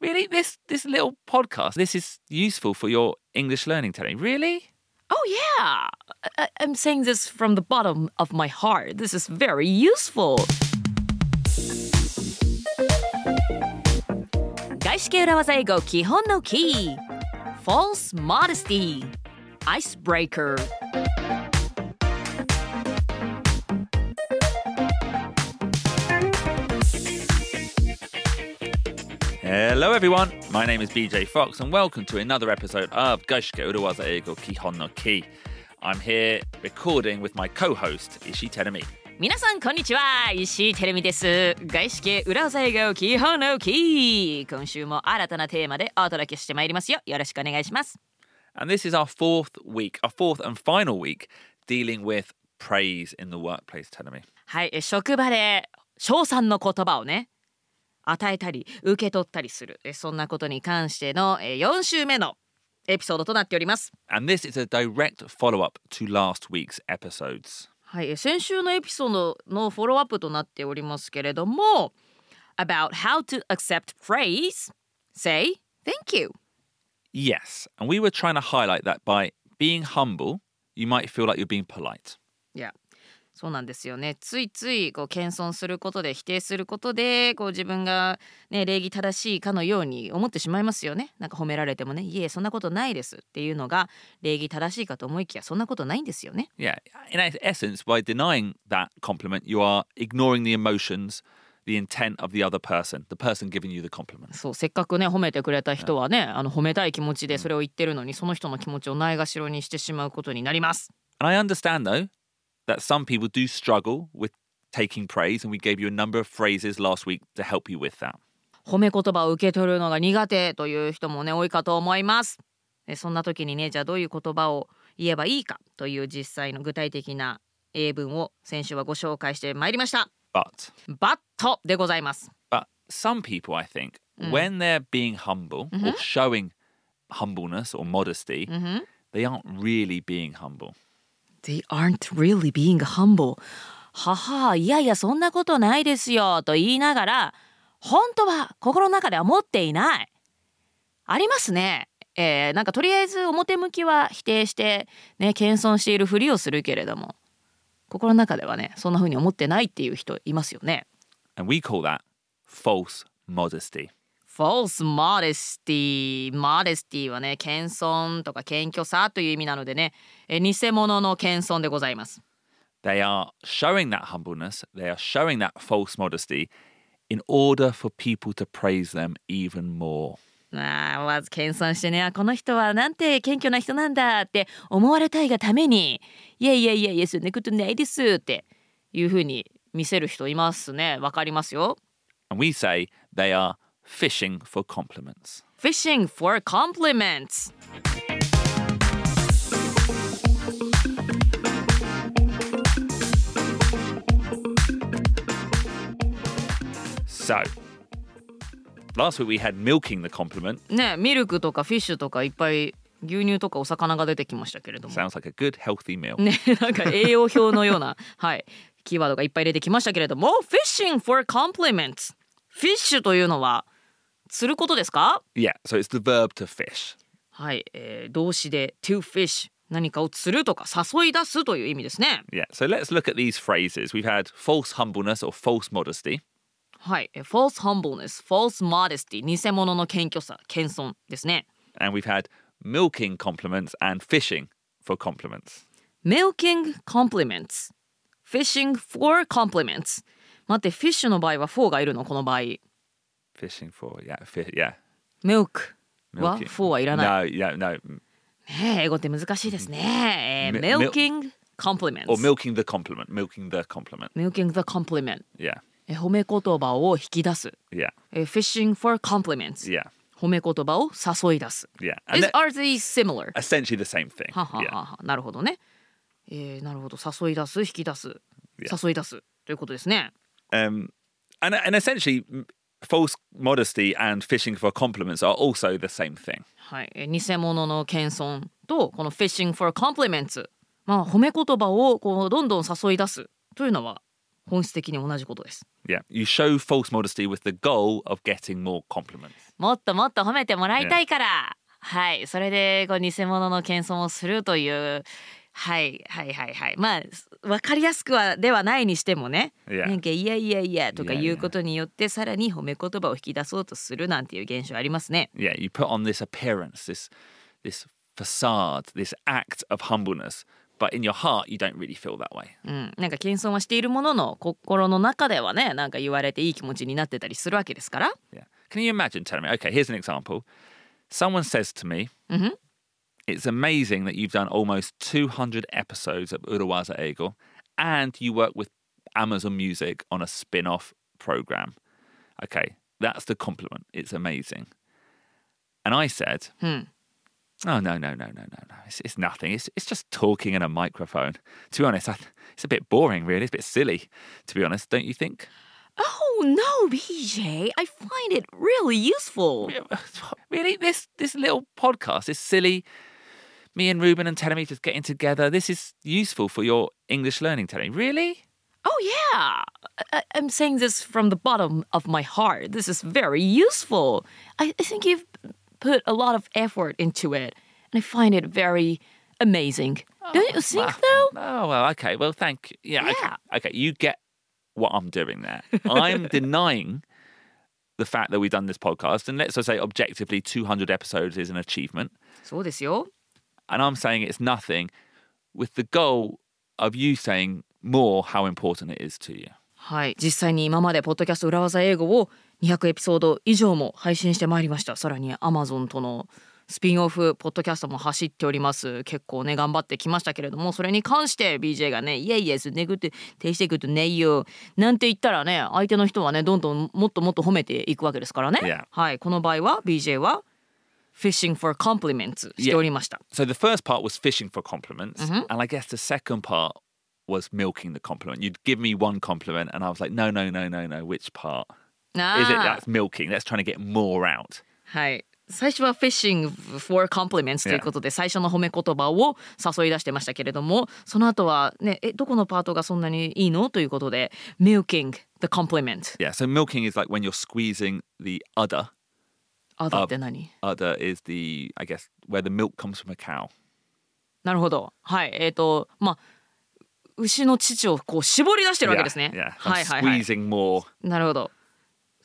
Really? This this little podcast, this is useful for your English learning, Terry. Really? Oh, yeah. I- I'm saying this from the bottom of my heart. This is very useful. 外資系裏技英語基本のキー False Modesty Icebreaker Hello, everyone. My name is BJ Fox, and welcome to another episode of Gaishike Urawaza Eigo Kihon no Ki. I'm here recording with my co-host Ishi Terumi. 皆さんこんにちは石井てるみです外資系裏技英語基本のキー今週も新たなテーマでお届けしてまいりますよよろしくお願いします And this is our fourth week, our fourth and final week dealing with praise in the workplace, Terumi. はいえ職場で称賛の言葉をね 与えたり受け取ったりするえそんなことに関してのえ4週目のエピソードとなっております And this is a direct follow-up to last week's episodes. はいえ先週のエピソードのフォローアップとなっておりますけれども About how to accept praise say thank you Yes, and we were trying to highlight that by being humble, you might feel like you're being polite. いやそうなんですよね。ついついこう謙遜することで否定することでこう自分が、ね、礼儀正しいかのように思ってしまいますよね。なんか褒められてもねいえそんなことないですっていうのが礼儀正しいかと思いきやそんなことないんですよね。Yeah, in essence, by denying that compliment, you are ignoring the emotions, the intent of the other person, the person giving you the compliment. そうせっかくね褒めてくれた人はねあの褒めたい気持ちでそれを言ってるのにその人の気持ちをないがしろにしてしまうことになります。And I understand, though, that some people do struggle with taking praise, and we gave you a number of phrases last week to help you with that. 褒め言葉を受け取るのが苦手という人もね多いかと思いますでそんな時にねじゃあどういう言葉を言えばいいかという実際の具体的な英文を先週はご紹介してまいりました But バットでございます But some people, I think, when they're being humble or showing humbleness or modesty, they aren't really being humble. They aren't really being humble. ははいやいやそんなことないですよと言いながら本当は心の中では持っていない。ありますね。えーなんかとりあえず表向きは否定してね謙遜しているふりをするけれども心の中ではねそんな風に思ってないっていう人いますよね。And we call that false modesty. False modesty modesty はね謙遜とか謙虚さという意味なのでねえー偽物の謙遜でございます They are showing that humbleness, they are showing that false modesty in order for people to praise them even more. あーまず謙遜してねあこの人はなんて謙虚な人なんだって思われたいがためにいやいやいやいやそんなことないですっていうふうに見せる人いますねわかりますよ And we say they are fishing for compliments. Fishing for compliments So, last week we had milking the compliment. ねミルクとかフィッシュとかいっぱい牛乳とかお魚が出てきましたけれども Sounds like a good, healthy meal. ねなんか栄養表のようなはいキーワードがいっぱい出てきましたけれども Fishing for compliments フィッシュというのは釣ることですか Yeah, so it's the verb to fish. はい、えー動詞で to fish 何かを釣るとか誘い出すという意味ですね Yeah, so let's look at these phrases. We've had false humbleness or false modesty. はい、えー false humbleness false modesty 偽物の謙虚さ謙遜ですね And we've had milking compliments and fishing for compliments. milking compliments fishing for compliments 待ってフィッシュの場合は for がいるのこの場合 Fishing for, yeah, fi- yeah. milk は milking. for はいらない No, yeah, no. ねえ英語って難しいですね。えー Mi- mil- milking compliments。Or milking the compliment, milking the compliment. milking the compliment。Yeah, え褒め言葉を引き出す。yeah, え fishing for compliments。yeah, 褒め言葉を誘い出す。yeah. And Is, they're are these similar? essentially the same thing. ははは Yeah. はなるほどね。えー、なるほど誘い出す引き出す Yeah. 誘い出すということですね。Um, and, and essentially, m- false modesty and fishing for compliments are also the same thing. はい、えー偽物の謙遜とこの fishing for compliments。まあ褒め言葉をこうどんどん誘い出すというのは本質的に同じことです Yeah. You show false modesty with the goal of getting more compliments. もっともっと褒めてもらいたいから、はいそれでこう偽物の謙遜をするというはいはいはいはいまあ分かりやすくはではないにしてもね、Yeah. なんかいやいやいやとか言うことによってさらに褒め言葉を引き出そうとするなんていう現象ありますね Yeah, you put on this appearance, this this facade, this act of humbleness, but in your heart you don't really feel that way. うん、なんか謙遜はしているものの心の中ではねなんか言われていい気持ちになってたりするわけですから Yeah. Can you imagine telling me, okay, here's an example. Someone says to me, Mhm. It's amazing that you've done almost 200 episodes of Urawaza Eagle and you work with Amazon Music on a spin off program. Okay, that's the compliment. It's amazing. And I said, Hmm. Oh, no, no, no, no, no, no. It's, it's nothing. It's, it's just talking in a microphone. To be honest, I, it's a bit boring, really. It's a bit silly, to be honest, don't you think? Oh no BJ I find it really useful really this this little podcast is silly me and Ruben and Telemi just getting together. This is useful for your English learning, Telemi. Really? Oh, yeah. I- am saying this from the bottom of my heart. This is very useful. I, I think you've put a lot of effort into it, and I find it very amazing. Oh, Don't you think, well, though? Oh, well, okay. Well, thank you. Yeah. yeah. Okay. okay, you get what I'm doing there. I'm denying the fact that we've done this podcast, and let's just say objectively, 200 episodes is an achievement. So this year. And i'm saying it's nothing with the goal of you saying more how important it is to you. はい。実際に今までポッドキャスト裏技英語を200エピソード以上も配信してまいりました。さらに Amazon とのスピンオフポッドキャストも走っております。結構ね頑張ってきましたけれどもそれに関して BJ がね「いやいやすねぐって停していくとねいよ」なんて言ったらね相手の人はねどんどんもっともっと褒めていくわけですからね.はい。この場合は BJ は Fishing for compliments しておりました So the first part was fishing for compliments, and I guess the second part was milking the compliment. You'd give me one compliment, and I was like, no, no, no, no, no. Which part is it? あー That's milking. That's trying to get more out. はい。最初は fishing for compliments ということで最初の褒め言葉を誘い出してましたけれどもその後はねえどこのパートがそんなにいいのということで milking the compliment Yeah. So milking is like when you're squeezing the udder. あだって何 Udder is the, I guess, where the milk comes from a cow. なるほどはいえっ、とまあ牛の乳をこう絞り出してるわけですね Yeah. yeah. はいはいはい squeezing more. なるほど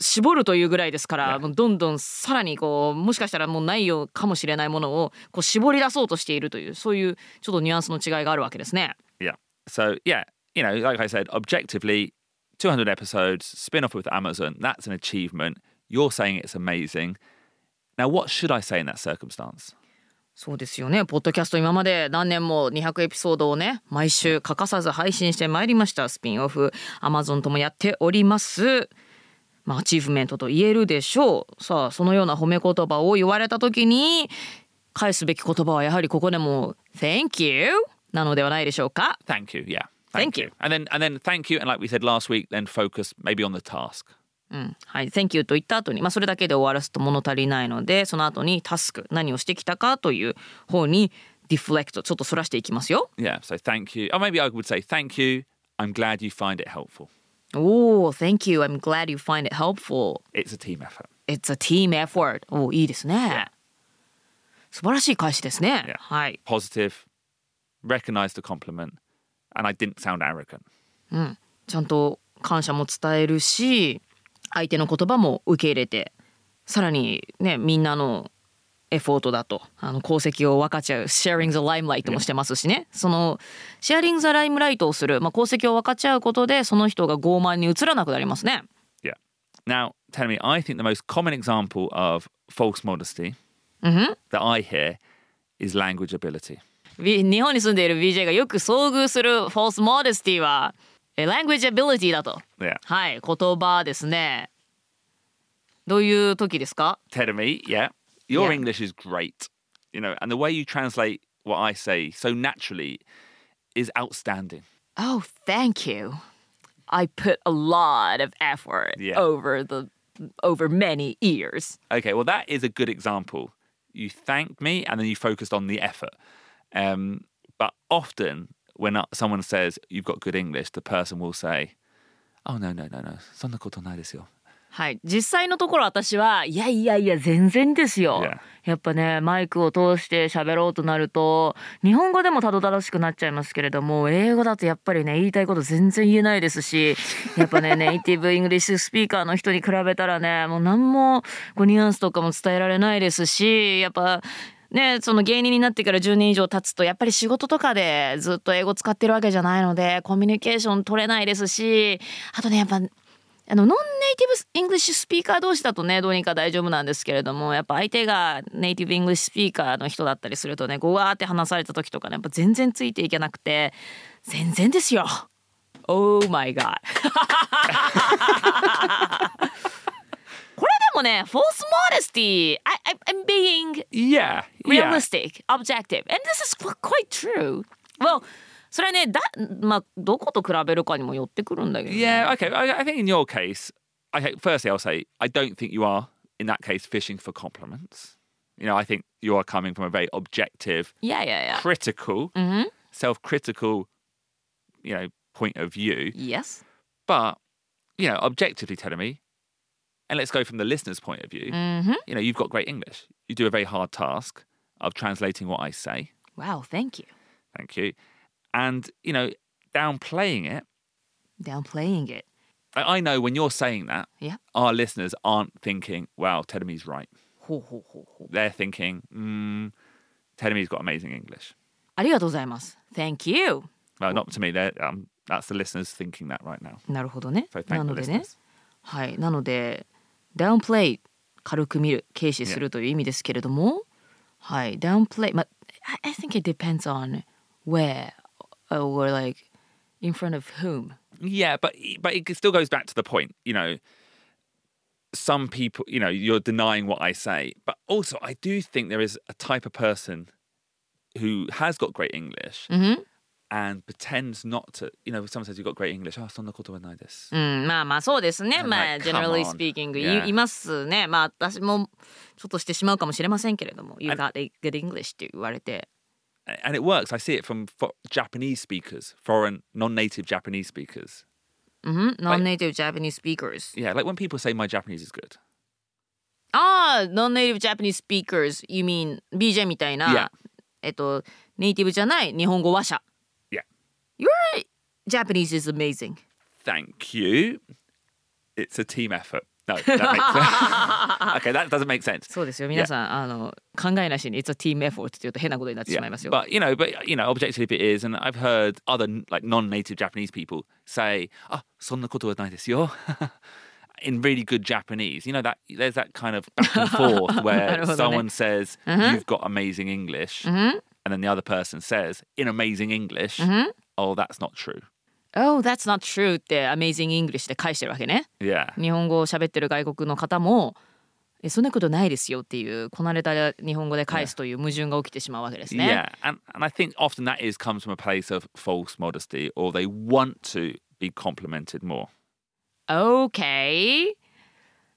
絞るというぐらいですから、Yeah. もうどんどんさらにこうもしかしたらもうないよかもしれないものをこう絞り出そうとしているというそういうちょっとニュアンスの違いがあるわけですね Yeah. So yeah, you know, like I said, objectively, 200 episodes, spin off with Amazon. That's an achievement. You're saying it's amazing. Now, what should I say in that circumstance? そうですよね。ポッドキャスト今まで何年も200エピソードをね、毎週欠かさず配信してまいりました。スピンオフ、Amazon ともやっております。まあ、アチーブメントと言えるでしょう。さあ、そのような褒め言葉を言われた時に、返すべき言葉はやはりここでも Thank you なのではないでしょうか。Thank you. Yeah. Thank you. And then, and then, thank you. And like we said last week, then focus maybe on the task. うん、はい、Thank you と言った後に、まあ、それだけで終わらすと物足りないので、その後にタスク、何をしてきたかという方にディフレクト、ちょっとそらしていきますよ。Yeah. So thank you. Or maybe I would say thank you. I'm glad you find it helpful. おお、Thank you. I'm glad you find it helpful. It's a team effort. It's a team effort. おお、いいですね。素晴らしい返しですね。Yeah. はい。Positive. Recognize the compliment. And I didn't sound arrogant. ちゃんと感謝も伝えるし、相手の言葉も受け入れてさらにねみんなのエフォートだとあの功績を分かっちゃうシェアリング・ザ・ライムライトもしてますしねそのシェアリング・ザ・ライムライトをする、まあ、功績を分かっちゃうことでその人が傲慢に映らなくなりますね。Yeah. Now, I think the most common example of false modesty、that I hear is language ability. 日本に住んでいる VJ がよく遭遇する false modesty は language ability だと。 Yeah. はい、言葉ですね。どういう時ですか Tell me, yeah, your Yeah. English is great. You know, and the way you translate what I say so naturally is outstanding. Oh, thank you. I put a lot of effort Yeah. over the over many years. Okay, well, that is a good example. You thanked me and then you focused on the effort. Um, but often when uh, someone says you've got good English, the person will say, Oh no no no no そんなことないですよ。はい実際のところ私はいやいやいや全然ですよ。Yeah. やっぱねマイクを通して喋ろうとなると日本語でもたどたどしくなっちゃいますけれども英語だとやっぱりね言いたいこと全然言えないですしやっぱね native English speaker の人に比べたらねもう何もこうニュアンスとかも伝えられないですしやっぱね、その芸人になってから10年以上経つとやっぱり仕事とかでずっと英語使ってるわけじゃないのでコミュニケーション取れないですしあとねやっぱあの non-native English speaker 同士だとねどうにか大丈夫なんですけれどもやっぱ相手が native English speaker の人だったりするとねゴワーって話された時とかねやっぱ全然ついていけなくて全然ですよ。Oh my god もね false modesty I, I, I'm being Yeah. Yeah. realistic, objective, and this is qu- quite true. Well, それはねだまあどこと比べるかにもよってくるんだけど、ね。 Yeah, okay. I, I think in your case, I think firstly I'll say I don't think you are in that case fishing for compliments. You know, I think you are coming from a very objective, いやいやいや。 critical, Mhm. self-critical, you know, point of view. Yes. But you know, objectively telling me, and let's go from the listener's point of view. うん。 You know, you've got great English. You do a very hard task of translating what I say. Wow, thank you. Thank you. And you know, downplaying it. Downplaying it. I I know when you're saying that, Yeah. our listeners aren't thinking, "Wow, Tedemi's right." ほうほうほうほう。 They're thinking, mm, "Tedemi's got amazing English." ありがとうございます。Thank you. Well, not to me. They're, um, that's the listeners thinking that right now. なるほどね So。thank な the のでね listeners.。はい。なので downplay 軽く見る軽視するという意味ですけれども、はい。downplay ま I I think it depends on where or like in front of whom. Yeah, but but it still goes back to the point. You know, some people, you know, you're denying what I say, but also I do think there is a type of person who has got great English Mhm. and pretends not to. You know, someone says you've got great English. Oh, そんなことはないです。うん、まあまあそうですね。 I'm まあ like, generally come on. speaking Yeah. いいますね。まあ私もちょっとしてしまうかもしれませんけれども、You got a good English って言われて、 and it works. I see it from fo- Japanese speakers, foreign, non-native Japanese speakers. うん、non-native Japanese speakers。 Yeah, like when people say my Japanese is good. ああ、non-native Japanese speakers。You mean BJ みたいな、 Yeah. えっとネイティブじゃない日本語話者。 Yeah. Your Japanese is amazing. Thank you. It's a team effort. No, that makes sense. okay, that doesn't make sense. そうですよ。皆さん、あの考えなしに It's a team effort って言うと変なことになってしまいますよ。 But you know, but you know, objectively if it is, and I've heard other like non-native Japanese people say, "Ah, そんなことはないですよ." In really good Japanese, you know that there's that kind of back and forth な where るほどね。 someone says you've got amazing English, and then the other person says in amazing English, "Oh, that's not true." Oh, that's not true って Amazing English で返してるわけね。Yeah, 日本語を喋ってる外国の方もえそんなことないですよっていうこなれた日本語で返すという矛盾が起きてしまうわけですね。yeah, and and I think often that is comes from a place of false modesty, or they want to be complimented more. OK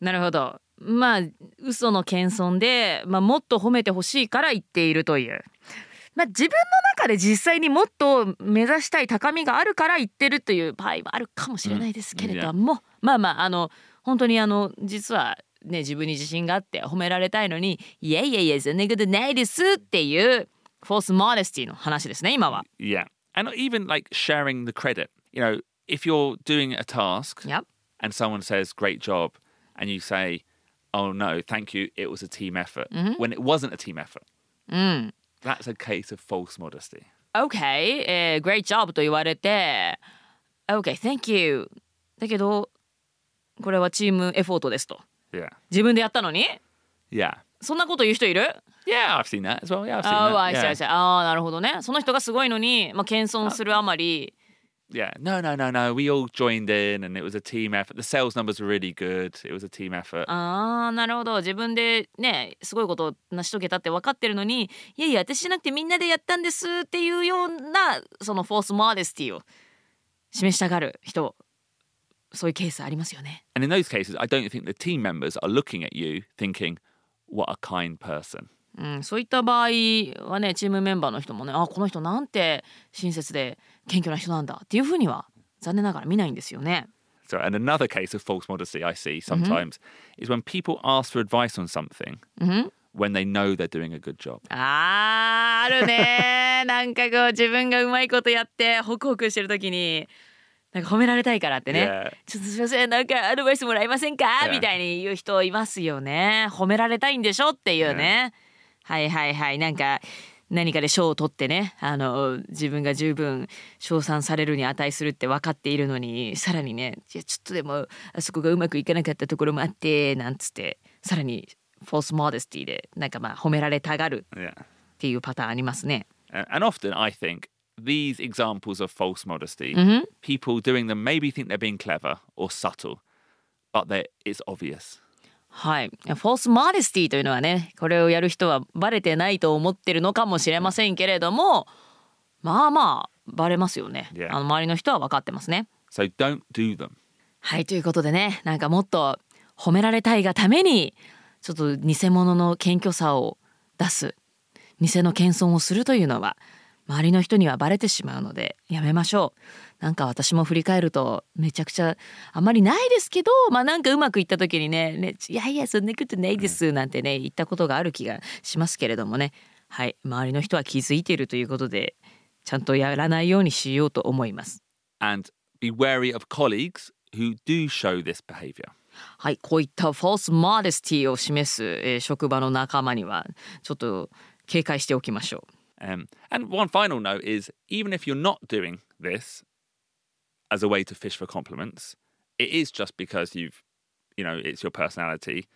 なるほど。まあ嘘の謙遜で、まあ、もっと褒めてほしいから言っているという。まあ、自分の中で実際にもっと目指したい高みがあるから言ってるという場合もあるかもしれないですけれども、まあまああの本当にあの実はね自分に自信があって褒められたいのに「いやいやいやそんなことないです」っていうフォースモデスティの話ですね今は。Yeah. And even like sharing the credit. You know, if you're doing a task Yep. and someone says, great job, and you say, oh no, thank you, it was a team effort, when it wasn't a team effort, うん。That's a case of false modesty. OK、えー、great job と言われて OK thank you だけどこれはチームエフォートですと Yeah. 自分でやったのに Yeah. そんなこと言う人いる Yeah, I've seen that as well. Yeah, I've seen あ that. あ、I see, I Yeah. see. ああ、なるほどね。その人がすごいのに、まあ、謙遜するあまり、yeah. No, no, no, no. We all joined in and it was a team effort. The sales numbers were really good. It was a team effort. ああ、なるほど。自分でね、すごいことを成し遂げたって分かってるのに、いやいや、私じゃなくてみんなでやったんですっていうような、そのフォースモデスティを示したがる人、そういうケースありますよね。 And in those cases, I don't think the team members are looking at you thinking, what a kind person. うん、そういった場合はねチームメンバーの人もねあこの人なんて親切で謙虚な人なんだっていうふうには残念ながら見ないんですよね。So, and another case of false modesty I see sometimes is when people ask for advice on something when they know they're doing a good job. あーあるね なんかこう自分がうまいことやってホクホクしてる時になんか褒められたいからってね.ちょっとすいませんなんかアドバイスもらえませんか？みたいに言う人いますよね褒められたいんでしょっていうね、はいはいはいなんか何かで賞を取ってねあの自分が十分称賛されるに値するって分かっているのにさらにねいやちょっとでもあそこがうまくいかなかったところもあってなんつってさらにフォースモデスティでなんかまあ褒められたがる Yeah. っていうパターンありますね。And and often, I think these examples of false modesty, Mm-hmm. people doing them maybe think they're being clever or subtle, but it's obvious. はい。フォースモデスティというのはね、これをやる人はバレてないと思ってるのかもしれませんけれども、まあまあ、バレますよね。あの周りの人は分かってますね。So don't do them. はい、ということでね、なんかもっと褒められたいがために、ちょっと偽物の謙虚さを出す、偽の謙遜をするというのは、周りの人にはバレてしまうのでやめましょう。なんか私も振り返るとめちゃくちゃあんまりないですけどまあなんかうまくいった時にねねいやいやそんなことないですなんてね言ったことがある気がしますけれどもねはい周りの人は気づいているということでちゃんとやらないようにしようと思います。And be wary of colleagues who do show this behavior. はい、こういったフォースモデスティを示す、えー職場の仲間にはちょっと警戒しておきましょう。Um, and one final note is even if you're not doing this as a way to fish for compliments, it is just because you've, you know, it's your personality.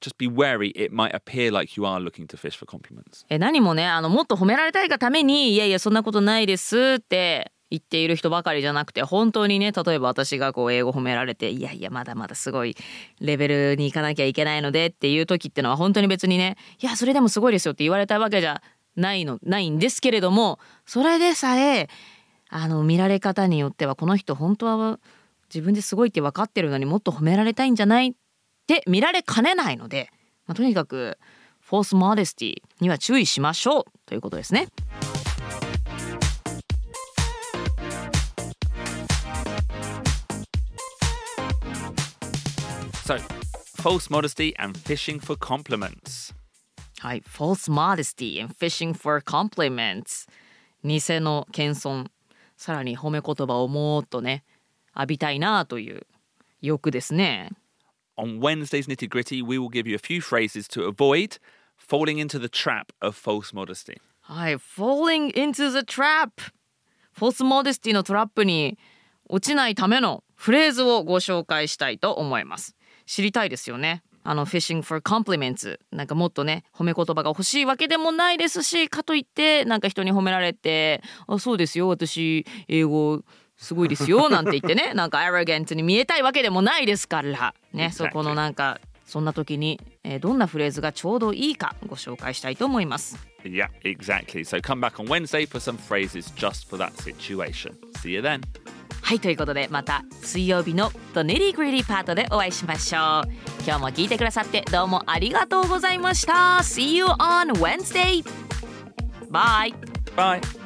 Just be wary, it might appear like you are looking to fish for compliments. え何もねあのもっと褒められたいがためにいやいやそんなことないですって言っている人ばかりじゃなくて本当にね例えば私がこう英語褒められていやいやまだまだすごいレベルに行かなきゃいけないのでっていう時ってのは本当に別にねいやそれでもすごいですよって言われたわけじゃないのないんですけれどもそれでさえあの見られ方によってはこの人本当は自分ですごいって分かってるのにもっと褒められたいんじゃない？って見られかねないので、まあ、とにかくフォースモデスティには注意しましょうということですね。So, false modesty and fishing for compliments. はい、false modesty and fishing for compliments 偽の謙遜さらに褒め言葉をもっとね浴びたいなという欲ですね。On Wednesday's nitty gritty, we will give you a few phrases to avoid falling into the trap of false modesty. はい、falling into the trap フォースモデスティのトラップに落ちないためのフレーズをご紹介したいと思います。知りたいですよね。あの fishing for compliments なんかもっとね褒め言葉が欲しいわけでもないですしかといってなんか人に褒められて「あそうですよ私英語すごいですよ」なんて言ってね なんか arrogant に見えたいわけでもないですからね.そこのなんかそんな時に、えーどんなフレーズがちょうどいいかご紹介したいと思います。Yeah, exactly. So come back on Wednesday for some phrases just for that situation. See you then. はいということでまた水曜日の The Nitty Gritty パートでお会いしましょう今日も聞いてくださってどうもありがとうございました See you on Wednesday! Bye! Bye.